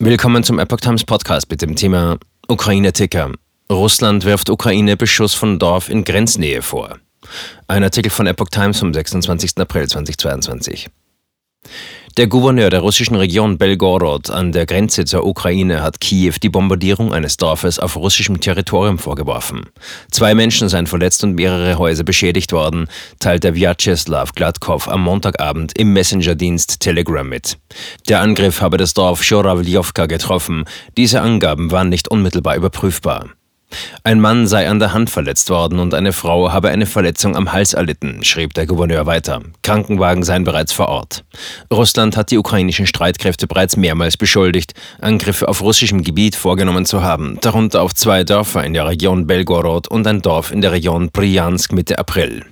Willkommen zum Epoch Times Podcast mit dem Thema Ukraine-Ticker. Russland wirft Ukraine Beschuss von Dorf in Grenznähe vor. Ein Artikel von Epoch Times vom 26. April 2022. Der Gouverneur der russischen Region Belgorod an der Grenze zur Ukraine hat Kiew die Bombardierung eines Dorfes auf russischem Territorium vorgeworfen. Zwei Menschen seien verletzt und mehrere Häuser beschädigt worden, teilte Vyacheslav Gladkov am Montagabend im Messenger-Dienst Telegram mit. Der Angriff habe das Dorf Shoravljovka getroffen. Diese Angaben waren nicht unmittelbar überprüfbar. Ein Mann sei an der Hand verletzt worden und eine Frau habe eine Verletzung am Hals erlitten, schrieb der Gouverneur weiter. Krankenwagen seien bereits vor Ort. Russland hat die ukrainischen Streitkräfte bereits mehrmals beschuldigt, Angriffe auf russischem Gebiet vorgenommen zu haben, darunter auf zwei Dörfer in der Region Belgorod und ein Dorf in der Region Bryansk Mitte April.